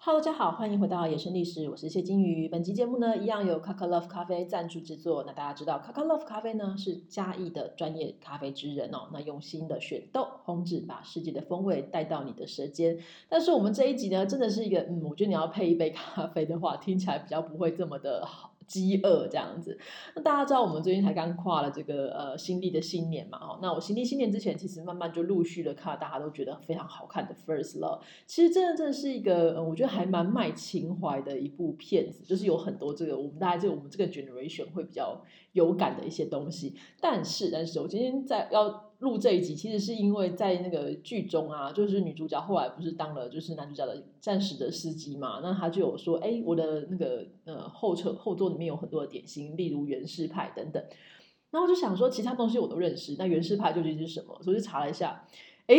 Hello，大家好，欢迎回到野生历史，我是谢金鱼。本期节目呢，一样有 Kaka Love 咖啡赞助制作。那大家知道 Kaka Love 咖啡呢是嘉义的专业咖啡之人哦，那用心的选豆烘制，把世界的风味带到你的舌尖。但是我们这一集呢，真的是一个，嗯，我觉得你要配一杯咖啡的话，听起来比较不会这么的好。饥饿这样子，那大家知道我们最近才刚跨了这个呃新历的新年嘛，哦，那我新历新年之前，其实慢慢就陆续的看了大家都觉得非常好看的《First Love》，其实真的真的是一个，我觉得还蛮卖情怀的一部片子，就是有很多这个我们大家这我们这个 generation 会比较有感的一些东西，但是但是我今天在要。录这一集其实是因为在那个剧中啊，就是女主角后来不是当了就是男主角的暂时的司机嘛，那他就有说，哎，我的那个呃后车后座里面有很多的点心，例如袁氏派等等，然后我就想说其他东西我都认识，那袁氏派究竟是什么？所以就查了一下，哎，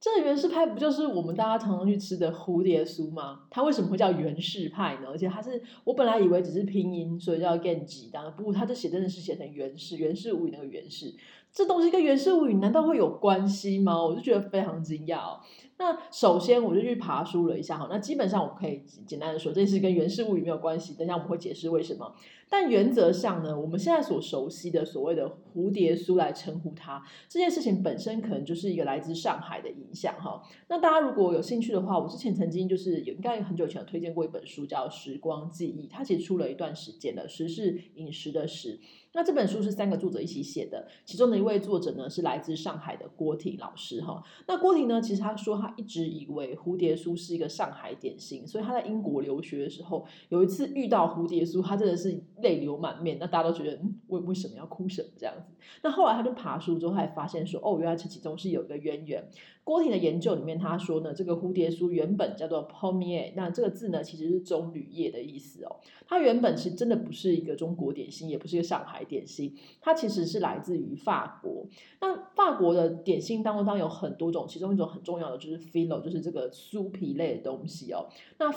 这个袁氏派不就是我们大家常常去吃的蝴蝶酥吗？它为什么会叫袁氏派呢？而且它是我本来以为只是拼音，所以叫 Genji，当然不，它这写真的是写成袁氏，袁氏无语那个袁氏。这东西跟源氏物语难道会有关系吗？我就觉得非常惊讶哦。那首先我就去爬书了一下哈，那基本上我可以简单的说，这是跟源氏物语没有关系。等一下我们会解释为什么。但原则上呢，我们现在所熟悉的所谓的蝴蝶酥来称呼它，这件事情本身可能就是一个来自上海的影响哈。那大家如果有兴趣的话，我之前曾经就是有应该很久以前有推荐过一本书叫《时光记忆》，它其实出了一段时间了，时是饮食的时。那这本书是三个作者一起写的，其中的一位作者呢是来自上海的郭婷老师哈。那郭婷呢，其实他说他一直以为蝴蝶酥是一个上海点心，所以他在英国留学的时候，有一次遇到蝴蝶酥，他真的是泪流满面。那大家都觉得，嗯，为为什么要哭什么这样子？那后来他就爬书之后，他才发现说，哦，原来这其中是有一个渊源。郭婷的研究里面，他说呢，这个蝴蝶酥原本叫做 pommier，那这个字呢其实是棕榈叶的意思哦。它原本其实真的不是一个中国点心，也不是一个上海点心，它其实是来自于法国。那法国的点心当中当然有很多种，其中一种很重要的就是 filo，就是这个酥皮类的东西哦。那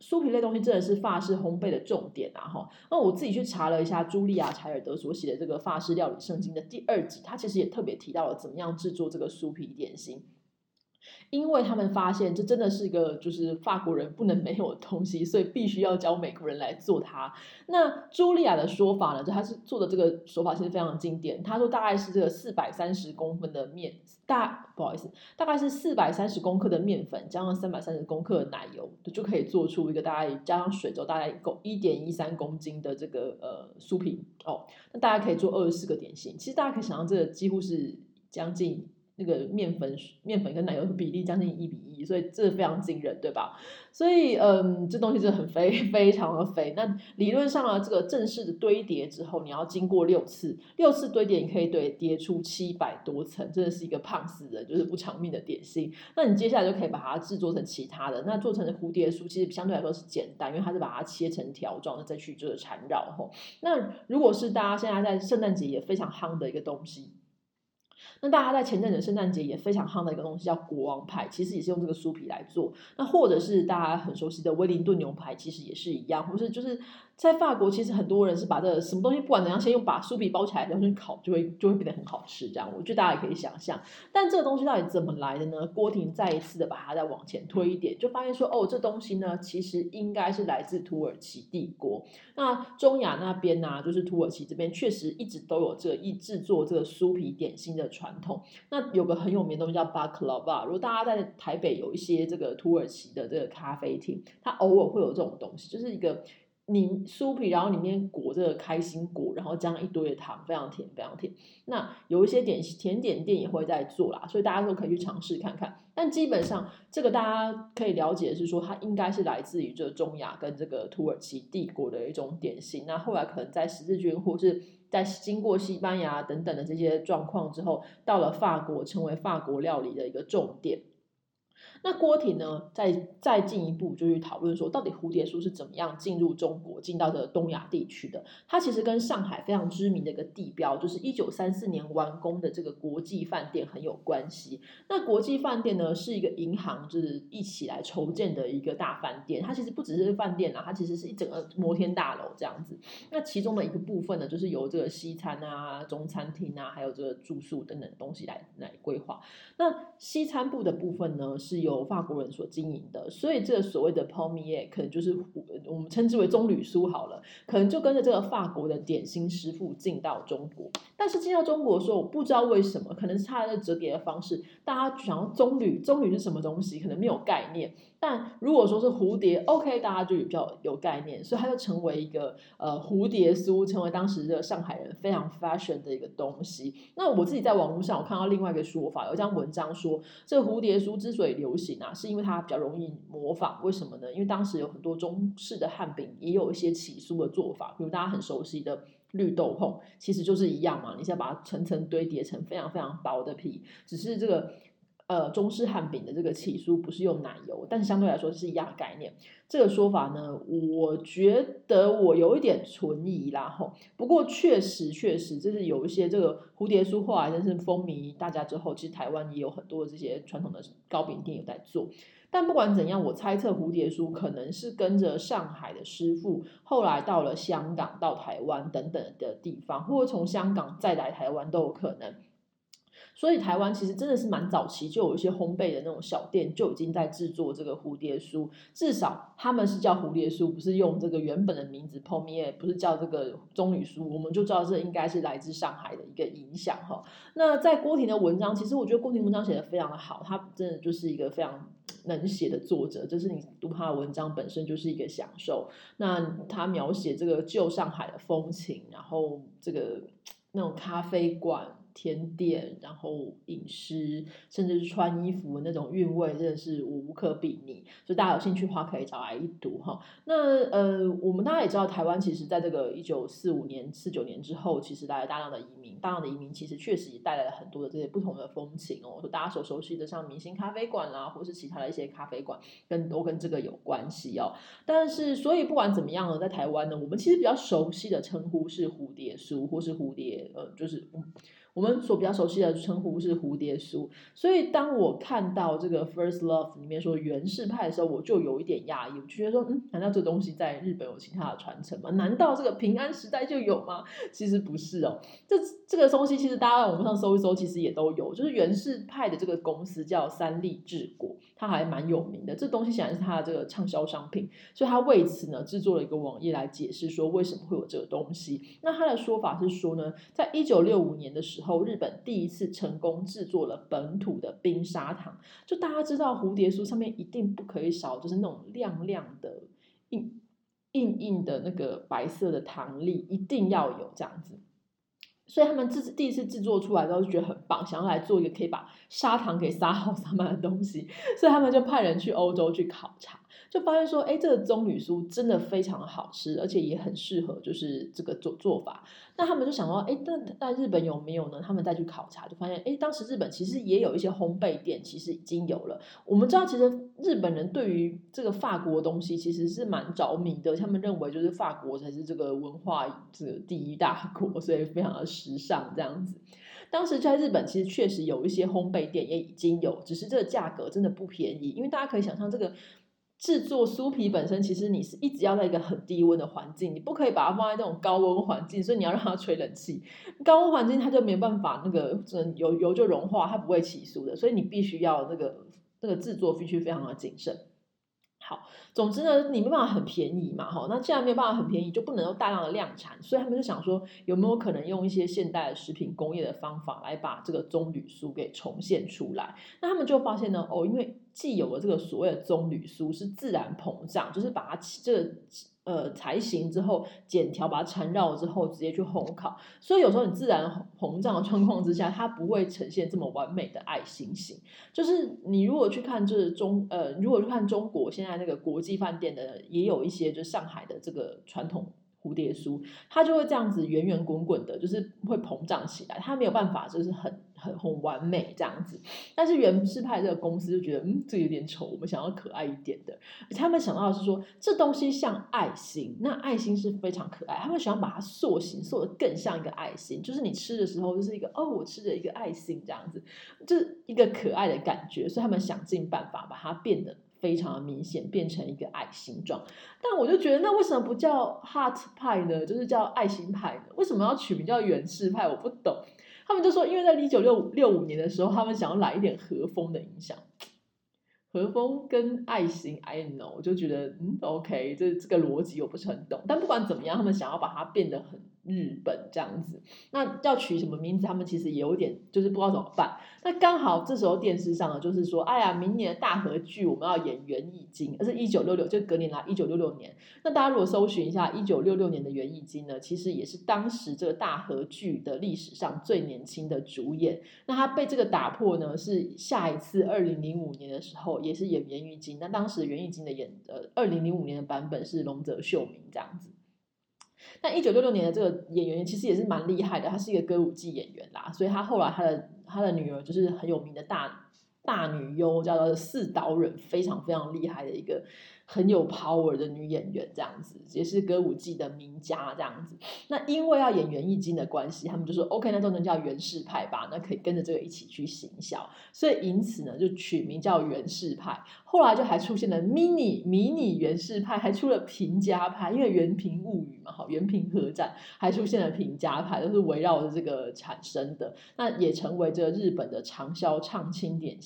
酥皮类东西真的是法式烘焙的重点啊！哈，那我自己去查了一下茱莉亚·柴尔德所写的这个法式料理圣经的第二集，他其实也特别提到了怎么样制作这个酥皮点心。因为他们发现这真的是一个就是法国人不能没有的东西，所以必须要教美国人来做它。那茱莉亚的说法呢，就他是做的这个手法其实非常经典。他说大概是这个四百三十公分的面，大不好意思，大概是四百三十公克的面粉加上三百三十公克的奶油，就可以做出一个大概加上水之后大概够一点一三公斤的这个呃酥皮哦。那大家可以做二十四个点心，其实大家可以想象这个几乎是将近。那个面粉、面粉跟奶油的比例将近一比一，所以这非常惊人，对吧？所以，嗯，这东西真的很肥，非常的肥。那理论上啊，这个正式的堆叠之后，你要经过六次，六次堆叠，你可以堆叠出七百多层，真的是一个胖死人，就是不偿命的点心。那你接下来就可以把它制作成其他的，那做成的蝴蝶酥其实相对来说是简单，因为它是把它切成条状，再去这个缠绕吼。那如果是大家现在在圣诞节也非常夯的一个东西。那大家在前阵子圣诞节也非常夯的一个东西叫国王派，其实也是用这个酥皮来做。那或者是大家很熟悉的威灵顿牛排，其实也是一样，或是就是。在法国，其实很多人是把这个什么东西，不管怎样，先用把酥皮包起来，然后去烤，就会就会变得很好吃。这样，我觉得大家也可以想象。但这个东西到底怎么来的呢？郭婷再一次的把它再往前推一点，就发现说，哦，这东西呢，其实应该是来自土耳其帝国。那中亚那边呢、就是土耳其这边，确实一直都有这个一制作这个酥皮点心的传统。那有个很有名的东西叫巴克拉瓦，如果大家在台北有一些这个土耳其的这个咖啡厅，它偶尔会有这种东西，就是一个。你酥皮，然后里面裹这个开心果，然后加上一堆的糖，非常甜，非常甜。那有一些点甜点店也会在做啦，所以大家都可以去尝试看看。但基本上，这个大家可以了解的是说，它应该是来自于这中亚跟这个土耳其帝国的一种点心。那后来可能在十字军或是在经过西班牙等等的这些状况之后，到了法国，成为法国料理的一个重点。那郭婷呢，再再进一步就去讨论说，到底蝴蝶酥是怎么样进入中国，进到这个东亚地区的？它其实跟上海非常知名的一个地标，就是一九三四年完工的这个国际饭店很有关系。那国际饭店呢，是一个银行就是一起来筹建的一个大饭店，它其实不只是饭店啊，它其实是一整个摩天大楼这样子。那其中的一个部分呢，就是由这个西餐啊、中餐厅啊，还有这个住宿等等东西来来规划。那西餐部的部分呢，是由由法国人所经营的，所以这个所谓的 palmier 可能就是我们称之为棕榈酥好了，可能就跟着这个法国的点心师傅进到中国。但是进到中国的时候，我不知道为什么，可能是它的折叠的方式，大家想要棕榈，棕榈是什么东西，可能没有概念。但如果说是蝴蝶，OK，大家就比较有概念，所以它就成为一个呃蝴蝶酥，成为当时的上海人非常 fashion 的一个东西。那我自己在网络上我看到另外一个说法，有一张文章说，这个蝴蝶酥之所以流不行啊，是因为它比较容易模仿。为什么呢？因为当时有很多中式的汉饼也有一些起酥的做法，比如大家很熟悉的绿豆椪，其实就是一样嘛，你先把它层层堆叠成非常非常薄的皮，只是这个。呃，中式汉饼的这个起酥不是用奶油，但是相对来说是一样概念。这个说法呢，我觉得我有一点存疑啦吼。不过确实确实，就是有一些这个蝴蝶酥后来真是风靡大家之后，其实台湾也有很多这些传统的糕饼店有在做。但不管怎样，我猜测蝴蝶酥可能是跟着上海的师傅，后来到了香港、到台湾等等的地方，或者从香港再来台湾都有可能。所以台湾其实真的是蛮早期，就有一些烘焙的那种小店就已经在制作这个蝴蝶酥，至少他们是叫蝴蝶酥，不是用这个原本的名字 palmier，不是叫这个棕榈酥，我们就知道这应该是来自上海的一个影响哈。那在郭婷的文章，其实我觉得郭婷文章写得非常的好，他真的就是一个非常能写的作者，就是你读他的文章本身就是一个享受。那他描写这个旧上海的风情，然后这个那种咖啡馆。甜点，然后饮食，甚至是穿衣服那种韵味，真的是无可比拟。所以大家有兴趣的话，可以找来一读哈。那呃，我们大家也知道，台湾其实在这个一九四五年、四九年之后，其实来了大量的移民，大量的移民其实确实也带来了很多的这些不同的风情哦。说大家所熟悉的，像明星咖啡馆啦，或是其他的一些咖啡馆，跟都跟这个有关系哦。但是，所以不管怎么样呢，在台湾呢，我们其实比较熟悉的称呼是蝴蝶酥，或是蝴蝶，呃，就是嗯。我们所比较熟悉的称呼是蝴蝶酥，所以当我看到这个 First Love 里面说源氏派的时候，我就有一点讶异，我就觉得说，嗯，难道这东西在日本有其他的传承吗？难道这个平安时代就有吗？其实不是哦，这这个东西其实大家在网上搜一搜，其实也都有，就是源氏派的这个公司叫三立制菓，它还蛮有名的，这东西显然是它的这个畅销商品，所以他为此呢制作了一个网页来解释说为什么会有这个东西。那他的说法是说呢，在一九六五年的时候。后日本第一次成功制作了本土的冰砂糖，就大家知道蝴蝶酥上面一定不可以少，就是那种亮亮的、硬硬硬的那个白色的糖粒，一定要有这样子。所以他们自第一次制作出来之后就觉得很棒，想要来做一个可以把砂糖给撒好撒满的东西，所以他们就派人去欧洲去考察。就发现说，哎，这个棕榈酥真的非常好吃，而且也很适合，就是这个做做法。那他们就想说，哎，那那日本有没有呢？他们再去考察，就发现，哎，当时日本其实也有一些烘焙店，其实已经有了。我们知道，其实日本人对于这个法国东西其实是蛮着迷的，他们认为就是法国才是这个文化这第一大国，所以非常的时尚这样子。当时在日本，其实确实有一些烘焙店也已经有，只是这个价格真的不便宜，因为大家可以想象这个。制作酥皮本身，其实你是一直要在一个很低温的环境，你不可以把它放在这种高温环境，所以你要让它吹冷气。高温环境它就没办法那个油油就融化，它不会起酥的，所以你必须要那个那个制作必须非常的谨慎。好，总之呢，你没办法很便宜嘛，哈，那既然没有办法很便宜，就不能够大量的量产，所以他们就想说，有没有可能用一些现代的食品工业的方法来把这个棕榈酥给重现出来？那他们就发现呢，哦，因为既有了这个所谓的棕榈酥是自然膨胀，就是把它这个。呃，才行之后剪条，把它缠绕之后，直接去烘烤。所以有时候你自然膨胀的状况之下，它不会呈现这么完美的爱心形。就是你如果去看，就是中呃，如果去看中国现在那个国际饭店的，也有一些就是上海的这个传统。蝴蝶酥，它就会这样子圆圆滚滚的，就是会膨胀起来，它没有办法，就是很很很完美这样子。但是原氏派这个公司就觉得，嗯，这有点丑，我们想要可爱一点的。他们想到的是说，这东西像爱心，那爱心是非常可爱，他们想要把它塑形，塑得更像一个爱心，就是你吃的时候就是一个哦，我吃的一个爱心这样子，就是一个可爱的感觉。所以他们想尽办法把它变得。非常的明显，变成一个爱心状，但我就觉得，那为什么不叫 heart 派呢？就是叫爱心派呢？为什么要取名叫袁氏派？我不懂。他们就说，因为在一九六六五年的时候，他们想要来一点和风的影响。和风跟爱心，I know，我就觉得嗯，OK，这这个逻辑我不是很懂。但不管怎么样，他们想要把它变得很日本这样子，那要取什么名字，他们其实也有点就是不知道怎么办。那刚好这时候电视上呢，就是说，哎呀，明年的大合剧我们要演《源义经》，而是一九六六，就隔年来一九六六年。那大家如果搜寻一下一九六六年的《源义经》呢，其实也是当时这个大合剧的历史上最年轻的主演。那他被这个打破呢，是下一次二零零五年的时候，也是演《源义经》。那当时《源义经》的演呃二零零五年的版本是龙泽秀明这样子。那一九六六年的这个演员其实也是蛮厉害的，他是一个歌舞伎演员啦，所以他后来他的他的女儿就是很有名的大大女优，叫做四岛忍，非常非常厉害的一个。很有 power 的女演员，这样子也是歌舞伎的名家，这样子。那因为要演源义经的关系，他们就说 OK，那都能叫源氏派吧，那可以跟着这个一起去行销，所以因此呢，就取名叫源氏派。后来就还出现了 mini 迷你源氏派，还出了平家派，因为源平物语嘛，好，源平合战还出现了平家派，都是围绕着这个产生的。那也成为这个日本的长销畅销点。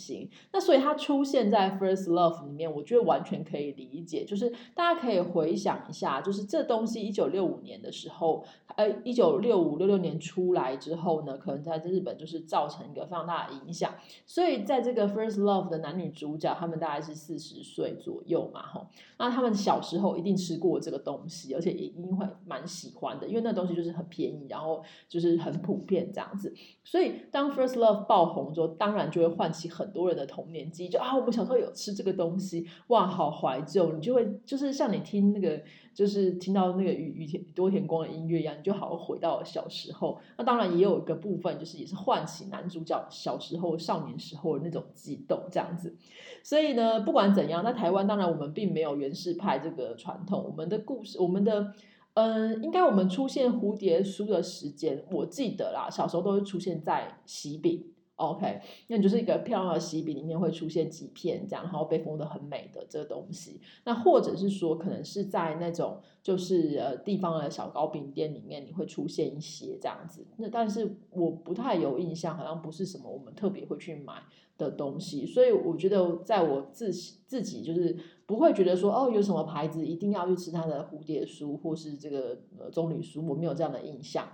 那所以它出现在 First Love 里面，我觉得完全可以理。解就是大家可以回想一下，就是这东西一九六五年的时候，呃，一九六五六六年出来之后呢，可能在日本就是造成一个非常大的影响。所以在这个 First Love 的男女主角，他们大概是四十岁左右嘛，吼，那他们小时候一定吃过这个东西，而且也一定会蛮喜欢的，因为那东西就是很便宜，然后就是很普遍这样子。所以当 First Love 爆红之后，当然就会唤起很多多人的童年记忆，就啊，我们小时候有吃这个东西，哇，好怀旧。你就会就是像你听那个，就是听到那个雨雨田多田光的音乐一样，你就好像回到小时候。那当然也有一个部分，就是也是唤起男主角小时候、少年时候的那种激动这样子。所以呢，不管怎样，那台湾当然我们并没有源氏派这个传统。我们的故事，我们的嗯、应该我们出现蝴蝶酥的时间，我记得啦，小时候都是出现在喜饼。OK，那你就是一个漂亮的喜饼里面会出现几片这样，然后被封得很美的这个东西。那或者是说，可能是在那种就是呃地方的小糕饼店里面，你会出现一些这样子。那但是我不太有印象，好像不是什么我们特别会去买的东西。所以我觉得，在我自自己就是不会觉得说哦，有什么牌子一定要去吃它的蝴蝶酥或是这个呃棕榈酥，我没有这样的印象。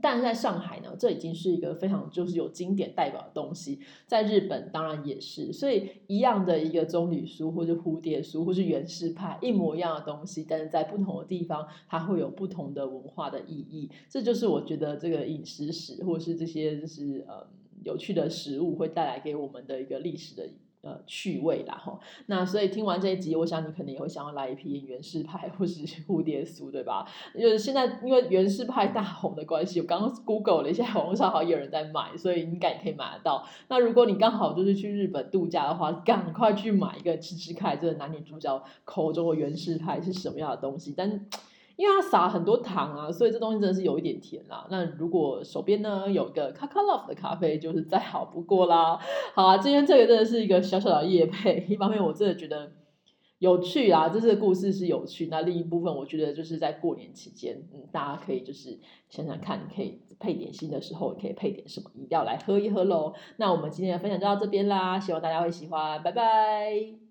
但在上海呢，这已经是一个非常就是有经典代表的东西。在日本当然也是，所以一样的一个棕榈酥，或者蝴蝶酥，或是源氏派，一模一样的东西，但是在不同的地方，它会有不同的文化的意义。这就是我觉得这个饮食史，或是这些就是呃有趣的食物，会带来给我们的一个历史的。呃，趣味啦哈，那所以听完这一集，我想你可能也会想要来一瓶源氏派或是 蝴蝶酥，对吧？就是现在因为源氏派大红的关系，我刚刚 Google 了一下，网络上好像有人在卖，所以应该也可以买得到。那如果你刚好就是去日本度假的话，赶快去买一个吃吃看，这个男女主角口中的源氏派是什么样的东西？但因为它撒很多糖啊，所以这东西真的是有一点甜啦。那如果手边呢有一个 c a c a Love 的咖啡，就是再好不过啦。好啊，今天这个真的是一个小小的夜配。一方面我真的觉得有趣啊，这是个故事是有趣。那另一部分我觉得就是在过年期间，嗯，大家可以就是想想看，可以配点心的时候，可以配点什么饮料来喝一喝喽。那我们今天的分享就到这边啦，希望大家会喜欢，拜拜。